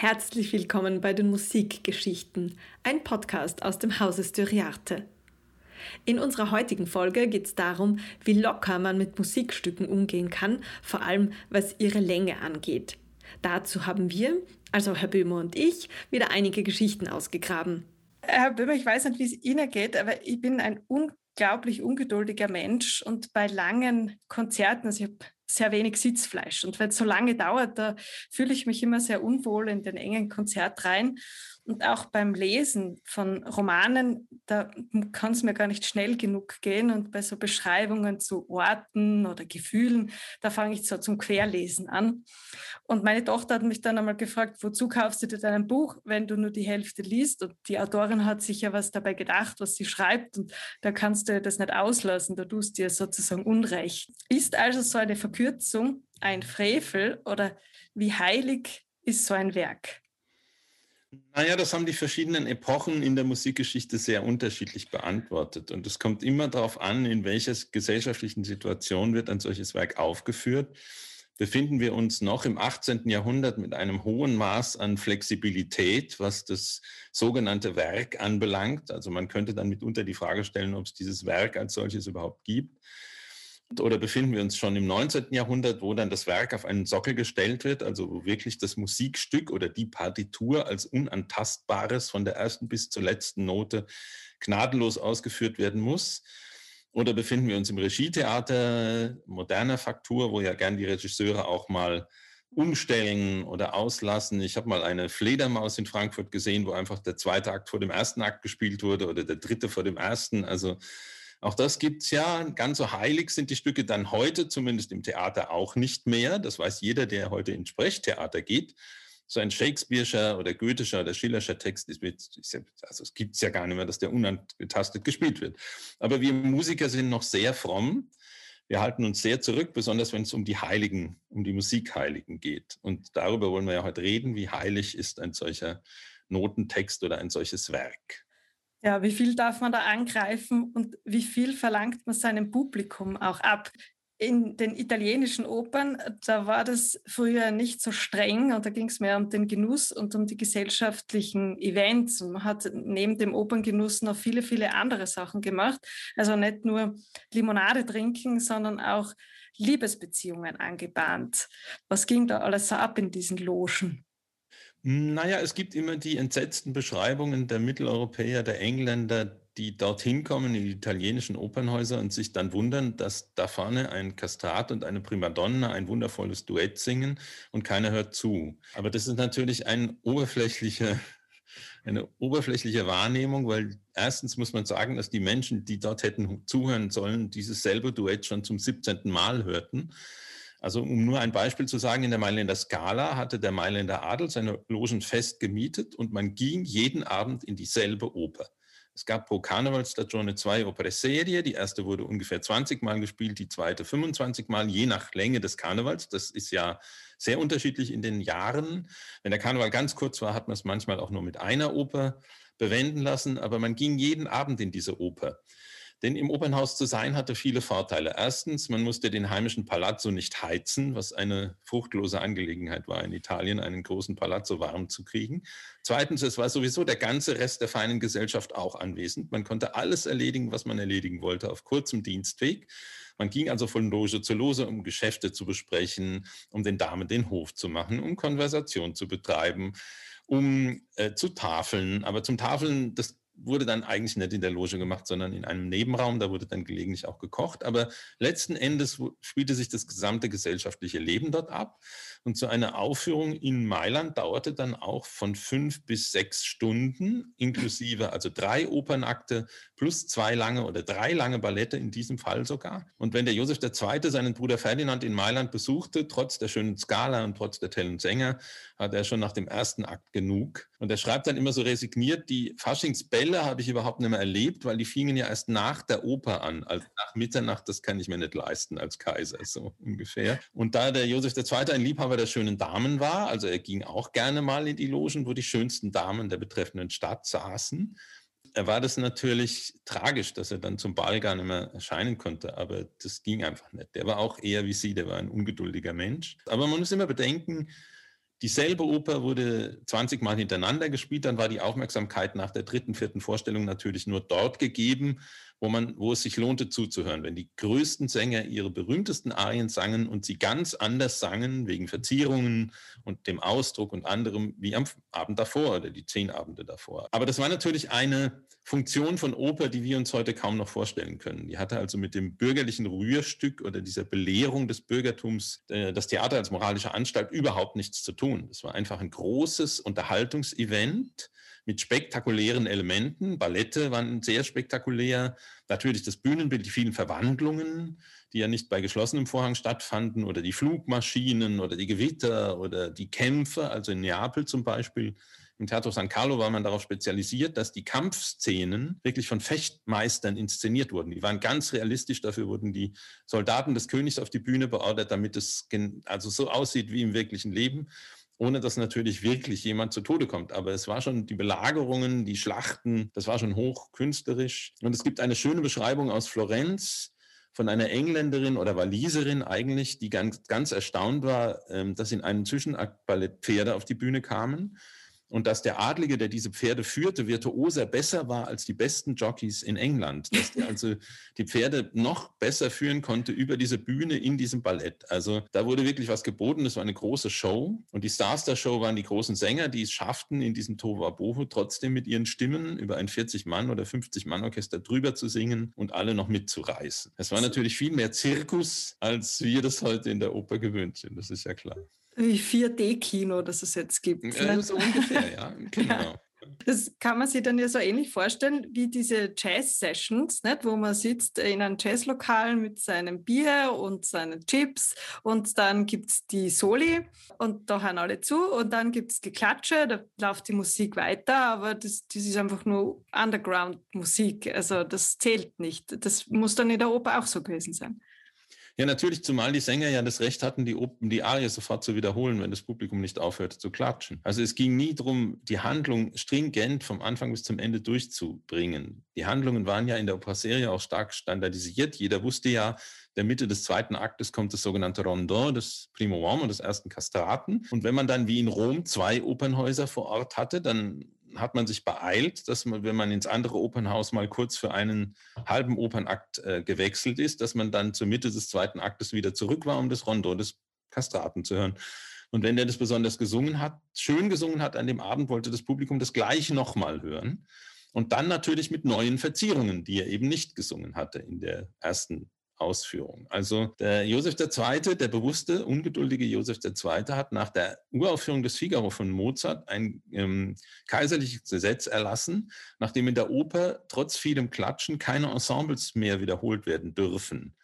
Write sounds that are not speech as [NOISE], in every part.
Herzlich willkommen bei den Musikgeschichten, ein Podcast aus dem Hause Styriarte. In unserer heutigen Folge geht es darum, wie locker man mit Musikstücken umgehen kann, vor allem was ihre Länge angeht. Dazu haben wir, also Herr Böhmer und ich, wieder einige Geschichten ausgegraben. Herr Böhmer, ich weiß nicht, wie es Ihnen geht, aber ich bin ein unglaublich ungeduldiger Mensch und bei langen Konzerten, also ich habe sehr wenig Sitzfleisch. Und wenn es so lange dauert, da fühle ich mich immer sehr unwohl in den engen Konzertreihen. Und auch beim Lesen von Romanen, da kann es mir gar nicht schnell genug gehen. Und bei so Beschreibungen zu Orten oder Gefühlen, da fange ich so zum Querlesen an. Und meine Tochter hat mich dann einmal gefragt, wozu kaufst du dir dein Buch, wenn du nur die Hälfte liest? Und die Autorin hat sich ja was dabei gedacht, was sie schreibt. Und da kannst du das nicht auslassen, da tust du dir sozusagen Unrecht. Ist also so eine Verkürzung ein Frevel oder wie heilig ist so ein Werk? Naja, das haben die verschiedenen Epochen in der Musikgeschichte sehr unterschiedlich beantwortet. Und es kommt immer darauf an, in welcher gesellschaftlichen Situation wird ein solches Werk aufgeführt. Befinden wir uns noch im 18. Jahrhundert mit einem hohen Maß an Flexibilität, was das sogenannte Werk anbelangt. Also man könnte dann mitunter die Frage stellen, ob es dieses Werk als solches überhaupt gibt oder befinden wir uns schon im 19. Jahrhundert, wo dann das Werk auf einen Sockel gestellt wird, also wo wirklich das Musikstück oder die Partitur als unantastbares von der ersten bis zur letzten Note gnadenlos ausgeführt werden muss? Oder befinden wir uns im Regietheater moderner Faktur, wo ja gern die Regisseure auch mal umstellen oder auslassen. Ich habe mal eine Fledermaus in Frankfurt gesehen, wo einfach der zweite Akt vor dem ersten Akt gespielt wurde oder der dritte vor dem ersten. Also auch das gibt's ja. Ganz so heilig sind die Stücke dann heute, zumindest im Theater, auch nicht mehr. Das weiß jeder, der heute ins Sprechtheater geht. So ein Shakespeare'scher oder Goethescher oder Schillerscher Text ist, also es gibt's ja gar nicht mehr, dass der unangetastet gespielt wird. Aber wir Musiker sind noch sehr fromm. Wir halten uns sehr zurück, besonders wenn es um die Heiligen, um die Musikheiligen geht. Und darüber wollen wir ja heute reden. Wie heilig ist ein solcher Notentext oder ein solches Werk? Ja, wie viel darf man da angreifen und wie viel verlangt man seinem Publikum auch ab? In den italienischen Opern, da war das früher nicht so streng und da ging es mehr um den Genuss und um die gesellschaftlichen Events. Man hat neben dem Operngenuss noch viele, viele andere Sachen gemacht. Also nicht nur Limonade trinken, sondern auch Liebesbeziehungen angebahnt. Was ging da alles so ab in diesen Logen? Naja, es gibt immer die entsetzten Beschreibungen der Mitteleuropäer, der Engländer, die dorthin kommen in die italienischen Opernhäuser und sich dann wundern, dass da vorne ein Kastrat und eine Primadonna ein wundervolles Duett singen und keiner hört zu. Aber das ist natürlich ein oberflächliche, eine oberflächliche Wahrnehmung, weil erstens muss man sagen, dass die Menschen, die dort hätten zuhören sollen, dieses selbe Duett schon zum 17. Mal hörten. Also um nur ein Beispiel zu sagen, in der Mailänder Scala hatte der Mailänder Adel seine Logen fest gemietet und man ging jeden Abend in dieselbe Oper. Es gab pro Karnevalsstagione zwei Opere-Serie. Die erste wurde ungefähr 20 Mal gespielt, die zweite 25 Mal, je nach Länge des Karnevals. Das ist ja sehr unterschiedlich in den Jahren. Wenn der Karneval ganz kurz war, hat man es manchmal auch nur mit einer Oper bewenden lassen, aber man ging jeden Abend in diese Oper. Denn im Opernhaus zu sein hatte viele Vorteile. Erstens, man musste den heimischen Palazzo nicht heizen, was eine fruchtlose Angelegenheit war in Italien, einen großen Palazzo warm zu kriegen. Zweitens, es war sowieso der ganze Rest der feinen Gesellschaft auch anwesend. Man konnte alles erledigen, was man erledigen wollte, auf kurzem Dienstweg. Man ging also von Loge zu Loge, um Geschäfte zu besprechen, um den Damen den Hof zu machen, um Konversation zu betreiben, um äh, zu tafeln. Aber zum Tafeln, das wurde dann eigentlich nicht in der Loge gemacht, sondern in einem Nebenraum. Da wurde dann gelegentlich auch gekocht. Aber letzten Endes spielte sich das gesamte gesellschaftliche Leben dort ab. Und so eine Aufführung in Mailand dauerte dann auch von fünf bis sechs Stunden, inklusive [LAUGHS] also drei Opernakte plus zwei lange oder drei lange Ballette in diesem Fall sogar. Und wenn der Josef II. seinen Bruder Ferdinand in Mailand besuchte, trotz der schönen Skala und trotz der tellen Sänger, hat er schon nach dem ersten Akt genug. Und er schreibt dann immer so resigniert, die Faschingsbälle habe ich überhaupt nicht mehr erlebt, weil die fingen ja erst nach der Oper an. Also nach Mitternacht, das kann ich mir nicht leisten als Kaiser, so ungefähr. Und da der Josef II. ein Liebhaber der schönen Damen war, also er ging auch gerne mal in die Logen, wo die schönsten Damen der betreffenden Stadt saßen, er war das natürlich tragisch, dass er dann zum Ball gar nicht mehr erscheinen konnte, aber das ging einfach nicht. Der war auch eher wie Sie, der war ein ungeduldiger Mensch. Aber man muss immer bedenken, Dieselbe Oper wurde 20 Mal hintereinander gespielt, dann war die Aufmerksamkeit nach der dritten, vierten Vorstellung natürlich nur dort gegeben, wo, man, wo es sich lohnte zuzuhören. Wenn die größten Sänger ihre berühmtesten Arien sangen und sie ganz anders sangen, wegen Verzierungen und dem Ausdruck und anderem, wie am Abend davor oder die zehn Abende davor. Aber das war natürlich eine Funktion von Oper, die wir uns heute kaum noch vorstellen können. Die hatte also mit dem bürgerlichen Rührstück oder dieser Belehrung des Bürgertums äh, das Theater als moralische Anstalt überhaupt nichts zu tun. Es war einfach ein großes Unterhaltungsevent mit spektakulären Elementen. Ballette waren sehr spektakulär. Natürlich das Bühnenbild, die vielen Verwandlungen, die ja nicht bei geschlossenem Vorhang stattfanden, oder die Flugmaschinen oder die Gewitter oder die Kämpfe, also in Neapel zum Beispiel im Teatro San Carlo war man darauf spezialisiert, dass die Kampfszenen wirklich von Fechtmeistern inszeniert wurden. Die waren ganz realistisch, dafür wurden die Soldaten des Königs auf die Bühne beordert, damit es also so aussieht wie im wirklichen Leben ohne dass natürlich wirklich jemand zu Tode kommt. Aber es war schon die Belagerungen, die Schlachten, das war schon hochkünstlerisch. Und es gibt eine schöne Beschreibung aus Florenz von einer Engländerin oder Waliserin eigentlich, die ganz, ganz erstaunt war, ähm, dass in einem Zwischenakt Ballett Pferde auf die Bühne kamen und dass der Adlige, der diese Pferde führte, virtuoser besser war als die besten Jockeys in England, dass der also die Pferde noch besser führen konnte über diese Bühne in diesem Ballett. Also da wurde wirklich was geboten, das war eine große Show. Und die Stars der Show waren die großen Sänger, die es schafften, in diesem Tohuwabohu trotzdem mit ihren Stimmen über ein 40-Mann- oder 50-Mann-Orchester drüber zu singen und alle noch mitzureißen. Es war natürlich viel mehr Zirkus, als wir das heute in der Oper gewöhnt sind, das ist ja klar wie 4D-Kino, das es jetzt gibt. Ja, ne? so ungefähr, [LAUGHS] ja, genau. Ja. Das kann man sich dann ja so ähnlich vorstellen wie diese Jazz-Sessions, wo man sitzt in einem Jazzlokal mit seinem Bier und seinen Chips und dann gibt es die Soli und da hören alle zu und dann gibt es Geklatsche, da läuft die Musik weiter, aber das, das ist einfach nur Underground-Musik, also das zählt nicht. Das muss dann in der Oper auch so gewesen sein. Ja, natürlich, zumal die Sänger ja das Recht hatten, die, die Arie sofort zu wiederholen, wenn das Publikum nicht aufhörte zu klatschen. Also es ging nie darum, die Handlung stringent vom Anfang bis zum Ende durchzubringen. Die Handlungen waren ja in der Opera-Serie auch stark standardisiert. Jeder wusste ja, der Mitte des zweiten Aktes kommt das sogenannte Rondon, das Primo Uomo, des ersten Kastraten. Und wenn man dann wie in Rom zwei Opernhäuser vor Ort hatte, dann hat man sich beeilt, dass man, wenn man ins andere Opernhaus mal kurz für einen halben Opernakt äh, gewechselt ist, dass man dann zur Mitte des zweiten Aktes wieder zurück war, um das Rondo des Kastraten zu hören. Und wenn der das besonders gesungen hat, schön gesungen hat an dem Abend, wollte das Publikum das gleich nochmal hören. Und dann natürlich mit neuen Verzierungen, die er eben nicht gesungen hatte in der ersten Ausführung. Also der Josef II., der bewusste, ungeduldige Josef II. hat nach der Uraufführung des Figaro von Mozart ein ähm, kaiserliches Gesetz erlassen, nachdem in der Oper trotz vielem Klatschen keine Ensembles mehr wiederholt werden dürfen.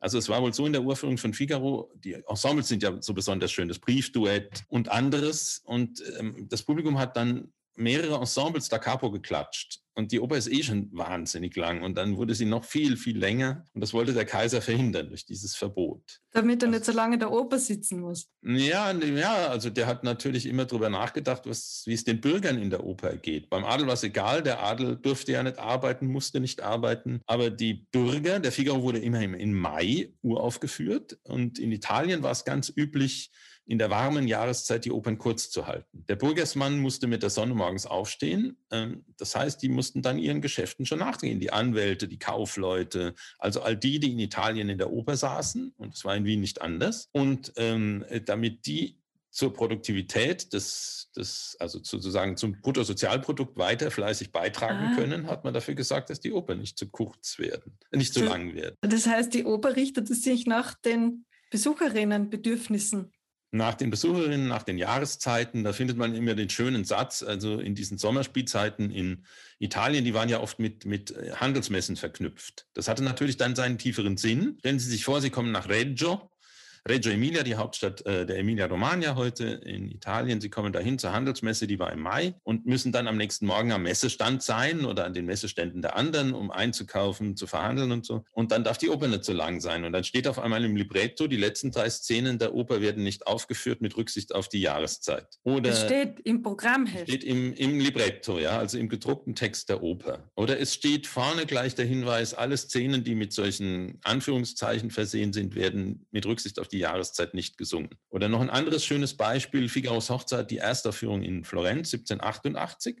Also es war wohl so in der Uraufführung von Figaro, die Ensembles sind ja so besonders schön, das Briefduett und anderes. Und ähm, das Publikum hat dann mehrere Ensembles da capo geklatscht. Und die Oper ist eh schon wahnsinnig lang. Und dann wurde sie noch viel, viel länger. Und das wollte der Kaiser verhindern durch dieses Verbot. Damit er nicht so lange in der Oper sitzen muss. Ja, ja, also der hat natürlich immer darüber nachgedacht, was, wie es den Bürgern in der Oper geht. Beim Adel war es egal. Der Adel durfte ja nicht arbeiten, musste nicht arbeiten. Aber die Bürger, der Figaro wurde immer im Mai uraufgeführt. Und in Italien war es ganz üblich, in der warmen Jahreszeit die Opern kurz zu halten. Der Burgersmann musste mit der Sonne morgens aufstehen. Ähm, das heißt, die mussten dann ihren Geschäften schon nachgehen. Die Anwälte, die Kaufleute, also all die, die in Italien in der Oper saßen. Und es war in Wien nicht anders. Und ähm, damit die zur Produktivität des, des, also sozusagen zum Bruttosozialprodukt weiter fleißig beitragen ah. können, hat man dafür gesagt, dass die Oper nicht zu kurz werden, nicht zu lang werden. Das heißt, die Oper richtet sich nach den Besucherinnenbedürfnissen nach den Besucherinnen, nach den Jahreszeiten, da findet man immer den schönen Satz, also in diesen Sommerspielzeiten in Italien, die waren ja oft mit, mit äh, Handelsmessen verknüpft. Das hatte natürlich dann seinen tieferen Sinn. Stellen Sie sich vor, Sie kommen nach Reggio, Reggio Emilia, die Hauptstadt äh, der Emilia-Romagna heute in Italien. Sie kommen dahin zur Handelsmesse, die war im Mai und müssen dann am nächsten Morgen am Messestand sein oder an den Messeständen der anderen, um einzukaufen, zu verhandeln und so. Und dann darf die Oper nicht so lang sein. Und dann steht auf einmal im Libretto, die letzten drei Szenen der Oper werden nicht aufgeführt mit Rücksicht auf die Jahreszeit. Oder es steht im Programmheft. Steht im, im Libretto, ja, also im gedruckten Text der Oper. Oder es steht vorne gleich der Hinweis, alle Szenen, die mit solchen Anführungszeichen versehen sind, werden mit Rücksicht auf die Jahreszeit nicht gesungen. Oder noch ein anderes schönes Beispiel, Figaros Hochzeit, die Erstaufführung in Florenz 1788.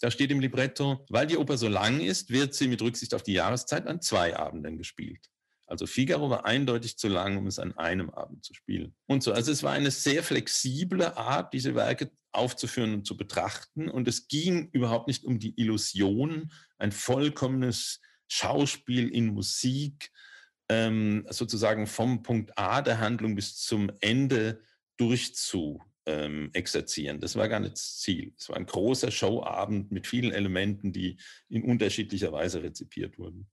Da steht im Libretto, weil die Oper so lang ist, wird sie mit Rücksicht auf die Jahreszeit an zwei Abenden gespielt. Also Figaro war eindeutig zu lang, um es an einem Abend zu spielen. Und so, also es war eine sehr flexible Art, diese Werke aufzuführen und zu betrachten. Und es ging überhaupt nicht um die Illusion, ein vollkommenes Schauspiel in Musik, ähm, sozusagen vom Punkt A der Handlung bis zum Ende durchzu ähm, exerzieren. Das war gar nicht das Ziel. Es war ein großer Showabend mit vielen Elementen, die in unterschiedlicher Weise rezipiert wurden.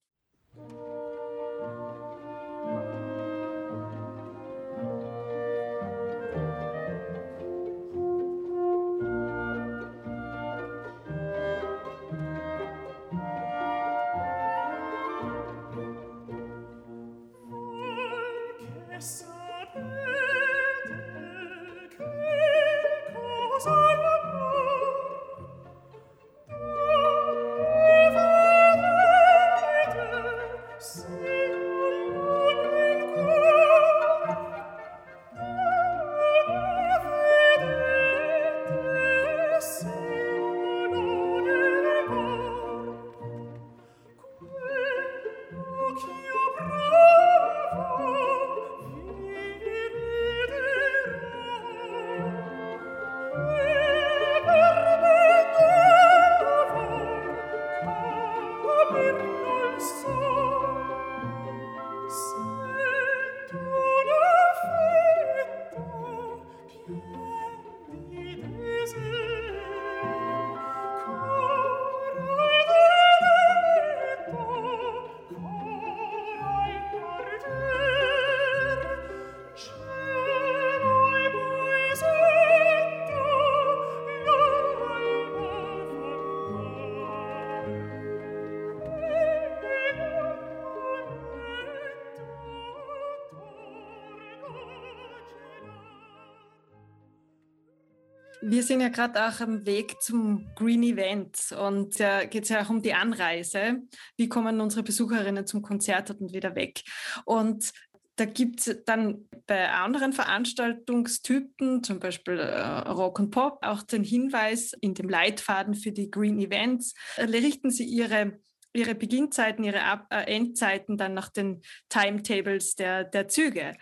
sapete che cosa io sind ja gerade auch am Weg zum Green Event und da geht es ja auch um die Anreise. Wie kommen unsere Besucherinnen zum Konzert und wieder weg? Und da gibt es dann bei anderen Veranstaltungstypen, zum Beispiel äh, Rock und Pop, auch den Hinweis in dem Leitfaden für die Green Events, äh, richten sie ihre ihre Beginnzeiten, ihre Ab äh, Endzeiten dann nach den Timetables der, der Züge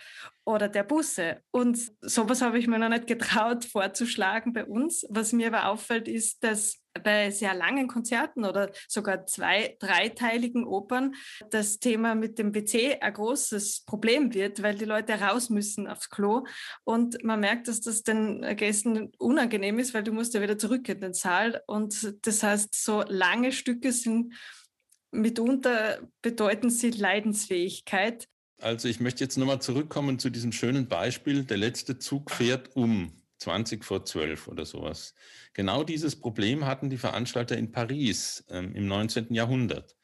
oder der Busse. Und sowas habe ich mir noch nicht getraut [LAUGHS] vorzuschlagen bei uns. Was mir aber auffällt, ist, dass bei sehr langen Konzerten oder sogar zwei, dreiteiligen Opern das Thema mit dem WC ein großes Problem wird, weil die Leute raus müssen aufs Klo und man merkt, dass das den Gästen unangenehm ist, weil du musst ja wieder zurück in den Saal und das heißt, so lange Stücke sind mitunter bedeuten sie Leidensfähigkeit. Also ich möchte jetzt nochmal zurückkommen zu diesem schönen Beispiel. Der letzte Zug fährt um 20 vor 12 oder sowas. Genau dieses Problem hatten die Veranstalter in Paris ähm, im 19. Jahrhundert,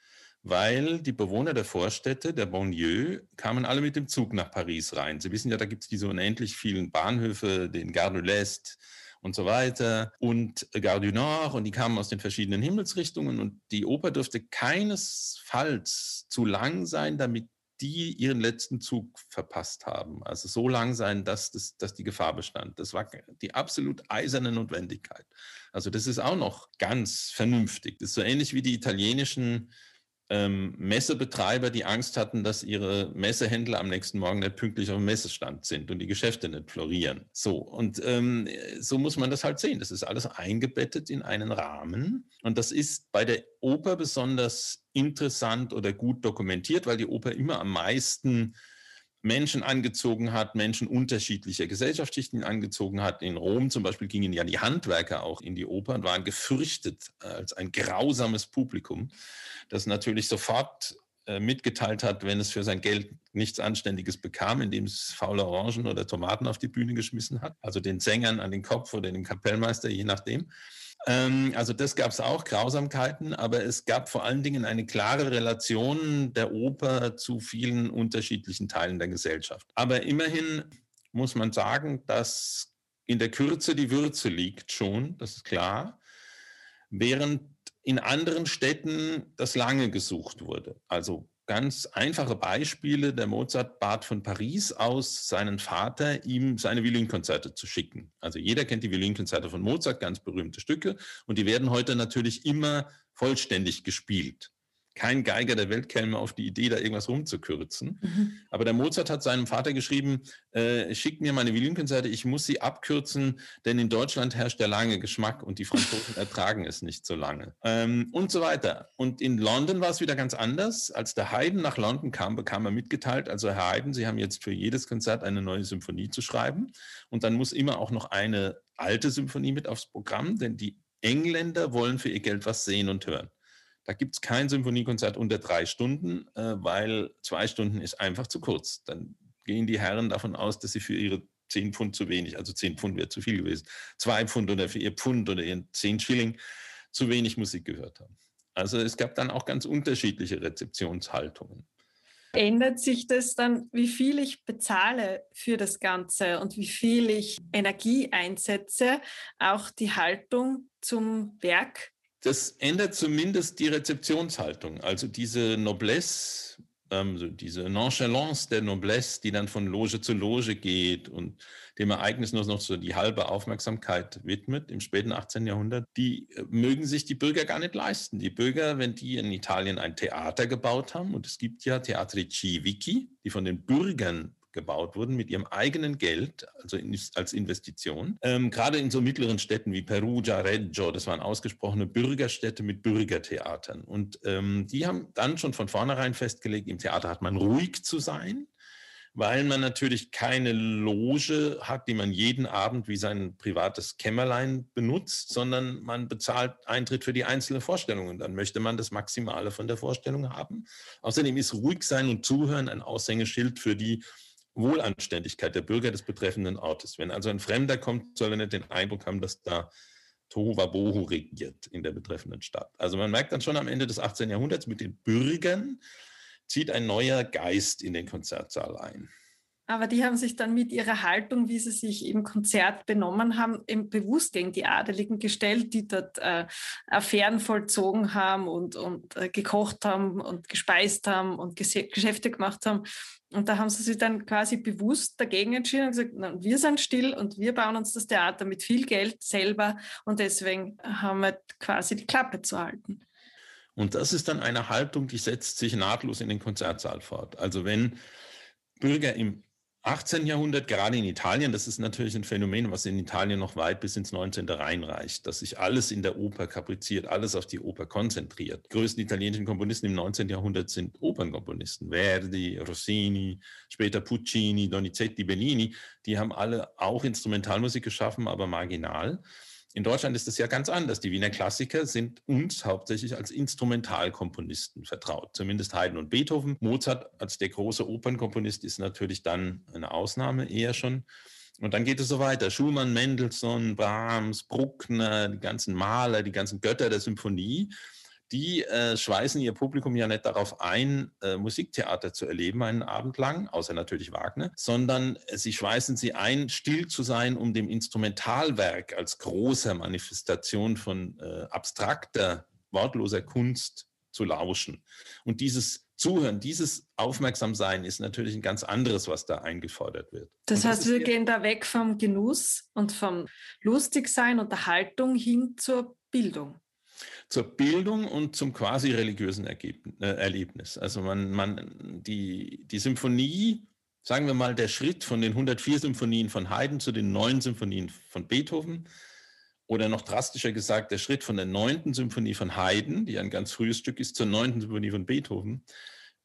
weil die Bewohner der Vorstädte, der Banlieue, kamen alle mit dem Zug nach Paris rein. Sie wissen ja, da gibt es diese unendlich vielen Bahnhöfe, den Gare de l'Est, und so weiter und Gare du Nord und die kamen aus den verschiedenen Himmelsrichtungen und die Oper dürfte keinesfalls zu lang sein, damit die ihren letzten Zug verpasst haben. Also so lang sein, dass, das, dass die Gefahr bestand. Das war die absolut eiserne Notwendigkeit. Also das ist auch noch ganz vernünftig. Das ist so ähnlich wie die italienischen ähm, Messebetreiber, die Angst hatten, dass ihre Messehändler am nächsten Morgen nicht pünktlich auf dem Messestand sind und die Geschäfte nicht florieren. So, und ähm, so muss man das halt sehen. Das ist alles eingebettet in einen Rahmen. Und das ist bei der Oper besonders interessant oder gut dokumentiert, weil die Oper immer am meisten Menschen angezogen hat, Menschen unterschiedlicher Gesellschaftsschichten angezogen hat. In Rom zum Beispiel gingen ja die Handwerker auch in die Oper und waren gefürchtet als ein grausames Publikum, das natürlich sofort äh, mitgeteilt hat, wenn es für sein Geld nichts Anständiges bekam, indem es faule Orangen oder Tomaten auf die Bühne geschmissen hat, also den Sängern an den Kopf oder dem Kapellmeister, je nachdem. Ähm, also das gab es auch, Grausamkeiten, aber es gab vor allen Dingen eine klare Relation der Oper zu vielen unterschiedlichen Teilen der Gesellschaft. Aber immerhin muss man sagen, dass in der Kürze die Würze liegt schon, das ist klar, während in anderen Städten das lange gesucht wurde. Also ganz einfache Beispiele. Der Mozart bat von Paris aus seinen Vater, ihm seine Violinkonzerte zu schicken. Also jeder kennt die Violinkonzerte von Mozart, ganz berühmte Stücke. Und die werden heute natürlich immer vollständig gespielt. Kein Geiger der Welt käme auf die Idee, da irgendwas rumzukürzen. Mhm. Aber der Mozart hat seinem Vater geschrieben, äh, schickt mir meine Violinkonzerte, ich muss sie abkürzen, denn in Deutschland herrscht der lange Geschmack und die Franzosen [LAUGHS] ertragen es nicht so lange. Ähm, und so weiter. Und in London war es wieder ganz anders. Als der Haydn nach London kam, bekam er mitgeteilt, also Herr Haydn, Sie haben jetzt für jedes Konzert eine neue Symphonie zu schreiben. Und dann muss immer auch noch eine alte Symphonie mit aufs Programm, denn die Engländer wollen für ihr Geld was sehen und hören. Da gibt es kein Symphoniekonzert unter drei Stunden, äh, weil zwei Stunden ist einfach zu kurz. Dann gehen die Herren davon aus, dass sie für ihre zehn Pfund zu wenig, also zehn Pfund wäre zu viel gewesen, zwei Pfund oder für ihr Pfund oder ihren zehn Schilling zu wenig Musik gehört haben. Also es gab dann auch ganz unterschiedliche Rezeptionshaltungen. Ändert sich das dann, wie viel ich bezahle für das Ganze und wie viel ich Energie einsetze, auch die Haltung zum Werk das ändert zumindest die Rezeptionshaltung. Also diese Noblesse, ähm, diese Nonchalance der Noblesse, die dann von Loge zu Loge geht und dem Ereignis nur noch so die halbe Aufmerksamkeit widmet im späten 18. Jahrhundert, die äh, mögen sich die Bürger gar nicht leisten. Die Bürger, wenn die in Italien ein Theater gebaut haben, und es gibt ja Teatri Civici, die von den Bürgern gebaut wurden mit ihrem eigenen Geld, also in, als Investition. Ähm, gerade in so mittleren Städten wie Perugia, Reggio, das waren ausgesprochene Bürgerstädte mit Bürgertheatern. Und ähm, die haben dann schon von vornherein festgelegt, im Theater hat man ruhig zu sein weil man natürlich keine Loge hat, die man jeden Abend wie sein privates Kämmerlein benutzt, sondern man bezahlt Eintritt für die einzelne Vorstellung und dann möchte man das Maximale von der Vorstellung haben. Außerdem ist ruhig sein und zuhören ein Aushängeschild für die Wohlanständigkeit der Bürger des betreffenden Ortes. Wenn also ein Fremder kommt, soll er nicht den Eindruck haben, dass da Tohu Wabohu regiert in der betreffenden Stadt. Also man merkt dann schon am Ende des 18. Jahrhunderts, mit den Bürgern zieht ein neuer Geist in den Konzertsaal ein. Aber die haben sich dann mit ihrer Haltung, wie sie sich im Konzert benommen haben, eben bewusst gegen die Adeligen gestellt, die dort äh, Affären vollzogen haben und, und äh, gekocht haben und gespeist haben und Geschäfte gemacht haben. Und da haben sie sich dann quasi bewusst dagegen entschieden und gesagt, na, wir sind still und wir bauen uns das Theater mit viel Geld selber und deswegen haben wir quasi die Klappe zu halten. Und das ist dann eine Haltung, die setzt sich nahtlos in den Konzertsaal fort. Also wenn Bürger im 18. Jahrhundert, gerade in Italien, das ist natürlich ein Phänomen, was in Italien noch weit bis ins 19. reinreicht, dass sich alles in der Oper kapriziert, alles auf die Oper konzentriert. Die größten italienischen Komponisten im 19. Jahrhundert sind Opernkomponisten. Verdi, Rossini, später Puccini, Donizetti, Bellini. Die haben alle auch Instrumentalmusik geschaffen, aber marginal. In Deutschland ist es ja ganz anders. Die Wiener Klassiker sind uns hauptsächlich als Instrumentalkomponisten vertraut, zumindest Haydn und Beethoven. Mozart als der große Opernkomponist ist natürlich dann eine Ausnahme eher schon. Und dann geht es so weiter. Schumann, Mendelssohn, Brahms, Bruckner, die ganzen Maler, die ganzen Götter der Symphonie die äh, schweißen ihr Publikum ja nicht darauf ein, äh, Musiktheater zu erleben einen Abend lang, außer natürlich Wagner, sondern sie schweißen sie ein, still zu sein, um dem Instrumentalwerk als großer Manifestation von äh, abstrakter, wortloser Kunst zu lauschen. Und dieses Zuhören, dieses Aufmerksamsein ist natürlich ein ganz anderes, was da eingefordert wird. Das, das heißt, wir gehen da weg vom Genuss und vom Lustigsein, Unterhaltung hin zur Bildung zur Bildung und zum quasi religiösen äh, Erlebnis. Also man, man, die, die Symphonie, sagen wir mal, der Schritt von den 104 Symphonien von Haydn zu den neun Symphonien von Beethoven, oder noch drastischer gesagt, der Schritt von der neunten Symphonie von Haydn, die ein ganz frühes Stück ist, zur neunten Symphonie von Beethoven,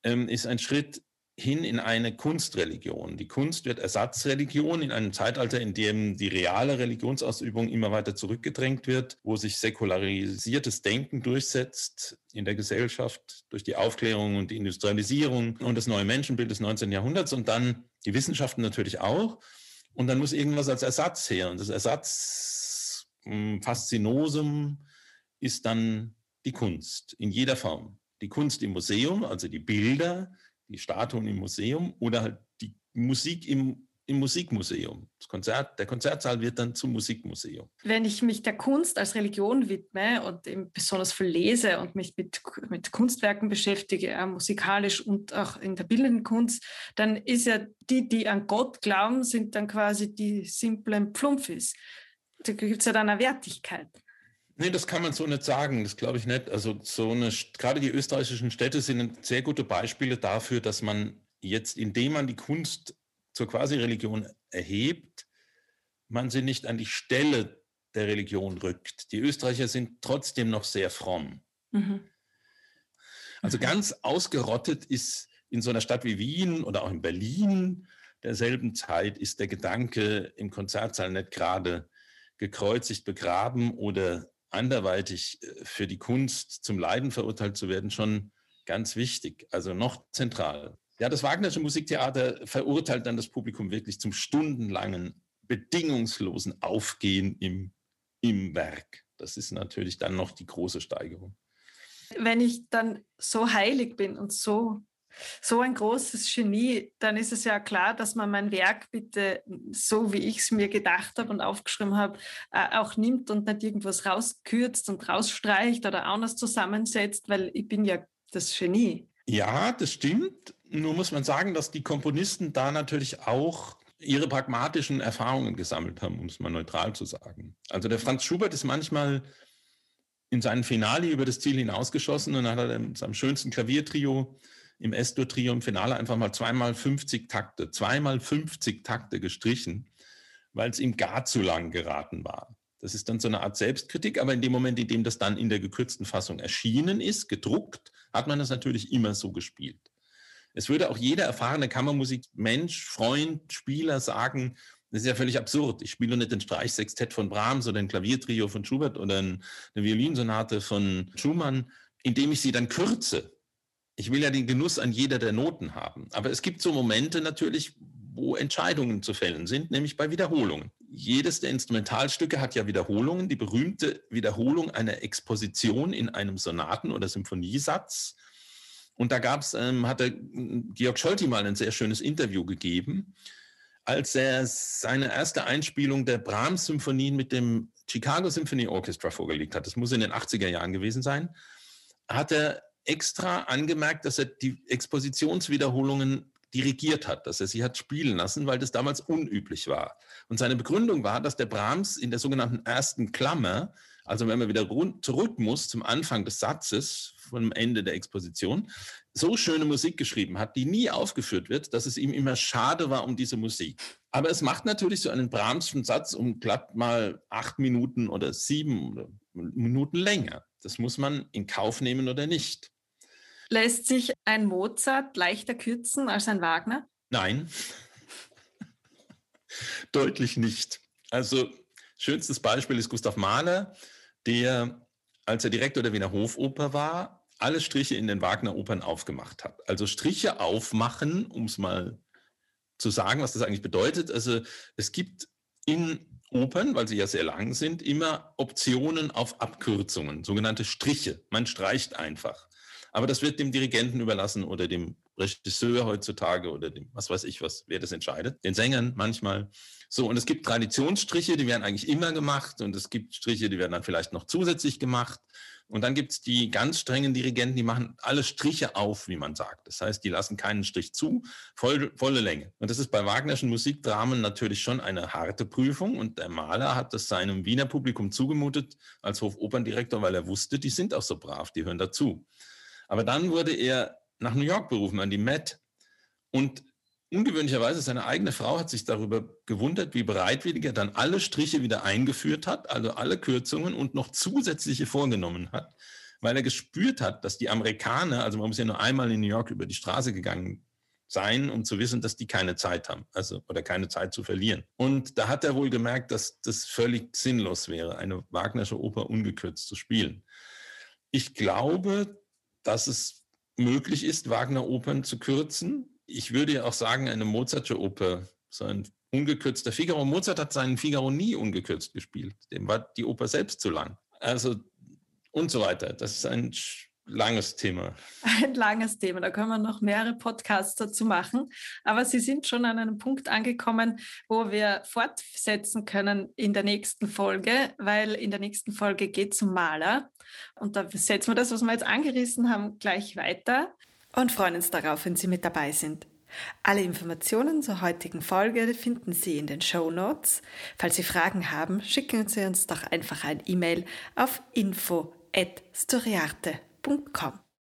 ähm, ist ein Schritt hin in eine Kunstreligion. Die Kunst wird Ersatzreligion in einem Zeitalter, in dem die reale Religionsausübung immer weiter zurückgedrängt wird, wo sich säkularisiertes Denken durchsetzt in der Gesellschaft durch die Aufklärung und die Industrialisierung und das neue Menschenbild des 19. Jahrhunderts und dann die Wissenschaften natürlich auch. Und dann muss irgendwas als Ersatz her. Und das Ersatz hm, Faszinosum ist dann die Kunst in jeder Form. Die Kunst im Museum, also die Bilder, die Statuen im Museum oder halt die Musik im im Musikmuseum. Das Konzert, der Konzertsaal wird dann zum Musikmuseum. Wenn ich mich der Kunst als Religion widme und eben besonders viel lese und mich mit, mit Kunstwerken beschäftige, äh, musikalisch und auch in der bildenden Kunst, dann ist ja die, die an Gott glauben, sind dann quasi die simplen Plumpfis. Da gibt es ja dann eine Wertigkeit. Nee, das kann man so nicht sagen. Das glaube ich nicht. Also so eine, gerade die österreichischen Städte sind sehr gute Beispiele dafür, dass man jetzt, indem man die Kunst zur Quasi-Religion erhebt, man sie nicht an die Stelle der Religion rückt. Die Österreicher sind trotzdem noch sehr fromm. Mhm. Also ganz ausgerottet ist in so einer Stadt wie Wien oder auch in Berlin derselben Zeit ist der Gedanke im Konzertsaal nicht gerade gekreuzigt, begraben oder anderweitig äh, für die Kunst zum Leiden verurteilt zu werden, schon ganz wichtig, also noch zentral. Ja, das Wagnersche Musiktheater verurteilt dann das Publikum wirklich zum stundenlangen, bedingungslosen Aufgehen im, im Werk. Das ist natürlich dann noch die große Steigerung. Wenn ich dann so heilig bin und so so ein großes Genie, dann ist es ja klar, dass man mein Werk bitte so, wie ich es mir gedacht habe und aufgeschrieben habe, äh, auch nimmt und nicht irgendwas rauskürzt und rausstreicht oder anders zusammensetzt, weil ich bin ja das Genie. Ja, das stimmt. Nur muss man sagen, dass die Komponisten da natürlich auch ihre pragmatischen Erfahrungen gesammelt haben, um es mal neutral zu sagen. Also der Franz Schubert ist manchmal in seinem Finale über das Ziel hinausgeschossen und hat er mit seinem schönsten Klaviertrio im S-Dur-Trio im Finale einfach mal zweimal 50 Takte, zweimal 50 Takte gestrichen, weil es ihm gar zu lang geraten war. Das ist dann so eine Art Selbstkritik, aber in dem Moment, in dem das dann in der gekürzten Fassung erschienen ist, gedruckt, hat man das natürlich immer so gespielt. Es würde auch jeder erfahrene Kammermusikmensch, Freund, Spieler sagen, das ist ja völlig absurd. Ich spiele nicht den Streichsextett von Brahms oder ein Klaviertrio von Schubert oder eine Violinsonate von Schumann, indem ich sie dann kürze ich will ja den Genuss an jeder der Noten haben. Aber es gibt so Momente natürlich, wo Entscheidungen zu fällen sind, nämlich bei Wiederholungen. Jedes der Instrumentalstücke hat ja Wiederholungen. Die berühmte Wiederholung einer Exposition in einem Sonaten- oder Symphoniesatz. Und da gab es, ähm, hatte Georg Scholti mal ein sehr schönes Interview gegeben, als er seine erste Einspielung der Brahms-Symphonien mit dem Chicago Symphony Orchestra vorgelegt hat. Das muss in den 80er Jahren gewesen sein. Hat er extra angemerkt, dass er die Expositionswiederholungen dirigiert hat, dass er sie hat spielen lassen, weil das damals unüblich war. Und seine Begründung war, dass der Brahms in der sogenannten ersten Klammer, also wenn man wieder zurück muss zum Anfang des Satzes vom Ende der Exposition, so schöne Musik geschrieben hat, die nie aufgeführt wird, dass es ihm immer schade war um diese Musik. Aber es macht natürlich so einen Brahmschen Satz um glatt mal acht Minuten oder sieben Minuten länger. Das muss man in Kauf nehmen oder nicht. Lässt sich ein Mozart leichter kürzen als ein Wagner? Nein, deutlich nicht. Also schönstes Beispiel ist Gustav Mahler, der, als er Direktor der Wiener Hofoper war, alle Striche in den Wagner-Opern aufgemacht hat. Also Striche aufmachen, um es mal zu sagen, was das eigentlich bedeutet. Also es gibt in Opern, weil sie ja sehr lang sind, immer Optionen auf Abkürzungen, sogenannte Striche. Man streicht einfach. Aber das wird dem Dirigenten überlassen oder dem Regisseur heutzutage oder dem, was weiß ich was, wer das entscheidet. Den Sängern manchmal. So, und es gibt Traditionsstriche, die werden eigentlich immer gemacht und es gibt Striche, die werden dann vielleicht noch zusätzlich gemacht. Und dann gibt es die ganz strengen Dirigenten, die machen alle Striche auf, wie man sagt. Das heißt, die lassen keinen Strich zu, voll, volle Länge. Und das ist bei Wagnerschen Musikdramen natürlich schon eine harte Prüfung. Und der Maler hat das seinem Wiener Publikum zugemutet als Hofoperndirektor, weil er wusste, die sind auch so brav, die hören dazu. Aber dann wurde er nach New York berufen, an die Met. Und ungewöhnlicherweise, seine eigene Frau hat sich darüber gewundert, wie bereitwillig er dann alle Striche wieder eingeführt hat, also alle Kürzungen und noch zusätzliche vorgenommen hat, weil er gespürt hat, dass die Amerikaner, also man muss ja nur einmal in New York über die Straße gegangen sein, um zu wissen, dass die keine Zeit haben, also oder keine Zeit zu verlieren. Und da hat er wohl gemerkt, dass das völlig sinnlos wäre, eine Wagnersche Oper ungekürzt zu spielen. Ich glaube, dass es möglich ist, Wagner-Opern zu kürzen. Ich würde ja auch sagen, eine Mozartsche Oper, so ein ungekürzter Figaro. Mozart hat seinen Figaro nie ungekürzt gespielt. Dem war die Oper selbst zu lang. Also und so weiter. Das ist ein langes Thema. [LAUGHS] Ein langes Thema. Da können wir noch mehrere Podcasts dazu machen. Aber Sie sind schon an einem Punkt angekommen, wo wir fortsetzen können in der nächsten Folge, weil in der nächsten Folge geht es um Maler. Und da setzen wir das, was wir jetzt angerissen haben, gleich weiter. Und freuen uns darauf, wenn Sie mit dabei sind. Alle Informationen zur heutigen Folge finden Sie in den Show Notes. Falls Sie Fragen haben, schicken Sie uns doch einfach ein E-Mail auf info@ storiarte.com. www.ftf.com.